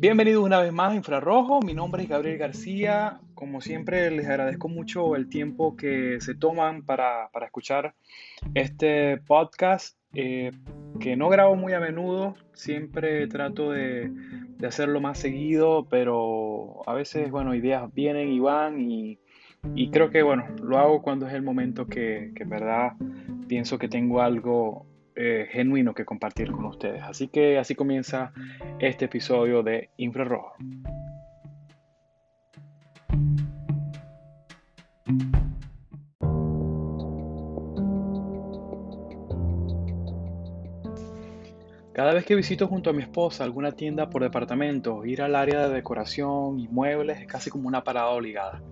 Bienvenidos una vez más a Infrarrojo, mi nombre es Gabriel García, como siempre les agradezco mucho el tiempo que se toman para, escuchar este podcast eh, que no grabo muy a menudo, siempre trato de, hacerlo más seguido, pero a veces, bueno, ideas vienen y van y, creo que, bueno, lo hago cuando es el momento que, que en verdad pienso que tengo algo eh, genuino que compartir con ustedes. Así que así comienza este episodio de Infrarrojo. Cada vez que visito junto a mi esposa alguna tienda por departamento, ir al área de decoración y muebles es casi como una parada obligada.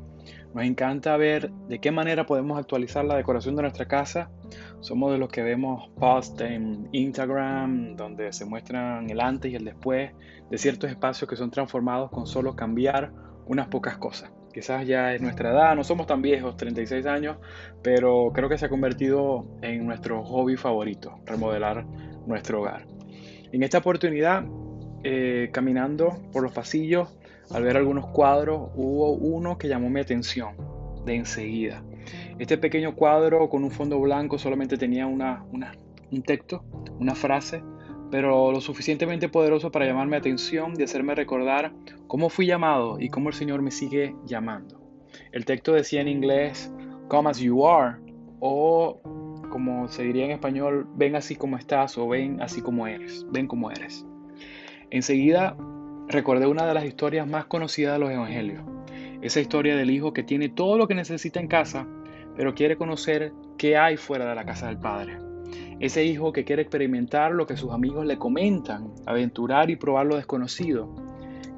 Nos encanta ver de qué manera podemos actualizar la decoración de nuestra casa. Somos de los que vemos posts en Instagram donde se muestran el antes y el después de ciertos espacios que son transformados con solo cambiar unas pocas cosas. Quizás ya es nuestra edad, no somos tan viejos, 36 años, pero creo que se ha convertido en nuestro hobby favorito, remodelar nuestro hogar. En esta oportunidad, eh, caminando por los pasillos, al ver algunos cuadros, hubo uno que llamó mi atención de enseguida. Este pequeño cuadro con un fondo blanco solamente tenía una, un texto, una frase, pero lo suficientemente poderoso para llamar mi atención y hacerme recordar cómo fui llamado y cómo el Señor me sigue llamando. El texto decía en inglés, Come as you are, o como se diría en español, ven así como estás o ven así como eres, ven como eres. Enseguida recordé una de las historias más conocidas de los evangelios. Esa historia del hijo que tiene todo lo que necesita en casa, pero quiere conocer qué hay fuera de la casa del padre. Ese hijo que quiere experimentar lo que sus amigos le comentan, aventurar y probar lo desconocido,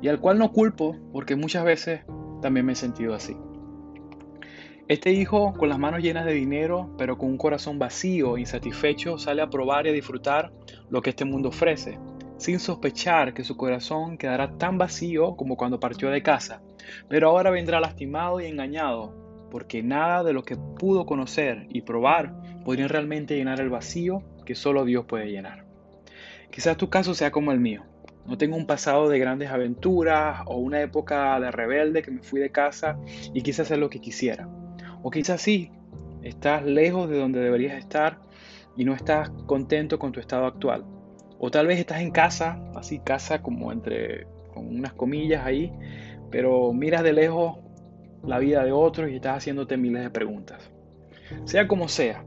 y al cual no culpo porque muchas veces también me he sentido así. Este hijo, con las manos llenas de dinero, pero con un corazón vacío e insatisfecho, sale a probar y a disfrutar lo que este mundo ofrece, sin sospechar que su corazón quedará tan vacío como cuando partió de casa, pero ahora vendrá lastimado y engañado, porque nada de lo que pudo conocer y probar podría realmente llenar el vacío que solo Dios puede llenar. Quizás tu caso sea como el mío. No tengo un pasado de grandes aventuras o una época de rebelde que me fui de casa y quise hacer lo que quisiera. O quizás sí, estás lejos de donde deberías estar y no estás contento con tu estado actual. O tal vez estás en casa, así casa como entre con unas comillas ahí, pero miras de lejos la vida de otros y estás haciéndote miles de preguntas. Sea como sea,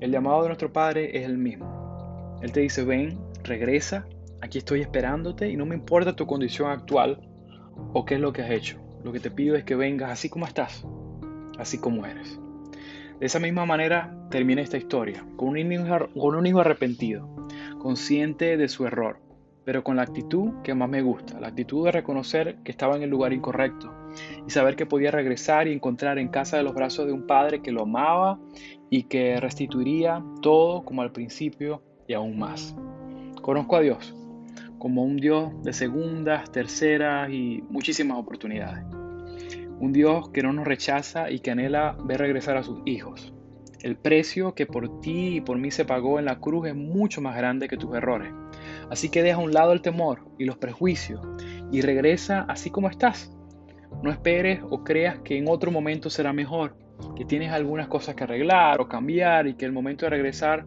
el llamado de nuestro Padre es el mismo. Él te dice, ven, regresa, aquí estoy esperándote y no me importa tu condición actual o qué es lo que has hecho. Lo que te pido es que vengas así como estás, así como eres. De esa misma manera termina esta historia, con un hijo, con un hijo arrepentido, consciente de su error, pero con la actitud que más me gusta, la actitud de reconocer que estaba en el lugar incorrecto y saber que podía regresar y encontrar en casa de los brazos de un padre que lo amaba y que restituiría todo como al principio y aún más. Conozco a Dios como un Dios de segundas, terceras y muchísimas oportunidades. Un Dios que no nos rechaza y que anhela ver regresar a sus hijos. El precio que por ti y por mí se pagó en la cruz es mucho más grande que tus errores. Así que deja a un lado el temor y los prejuicios y regresa así como estás. No esperes o creas que en otro momento será mejor, que tienes algunas cosas que arreglar o cambiar y que el momento de regresar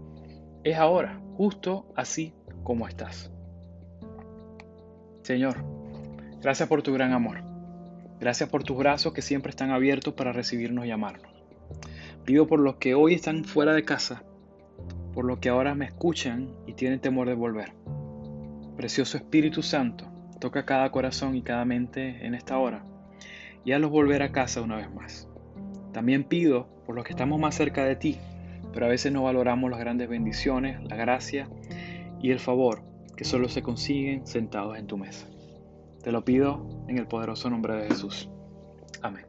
es ahora, justo así como estás. Señor, gracias por tu gran amor. Gracias por tus brazos que siempre están abiertos para recibirnos y amarnos. Pido por los que hoy están fuera de casa, por los que ahora me escuchan y tienen temor de volver. Precioso Espíritu Santo, toca cada corazón y cada mente en esta hora y hazlos volver a casa una vez más. También pido por los que estamos más cerca de ti, pero a veces no valoramos las grandes bendiciones, la gracia y el favor que solo se consiguen sentados en tu mesa. Te lo pido en el poderoso nombre de Jesús. Amén.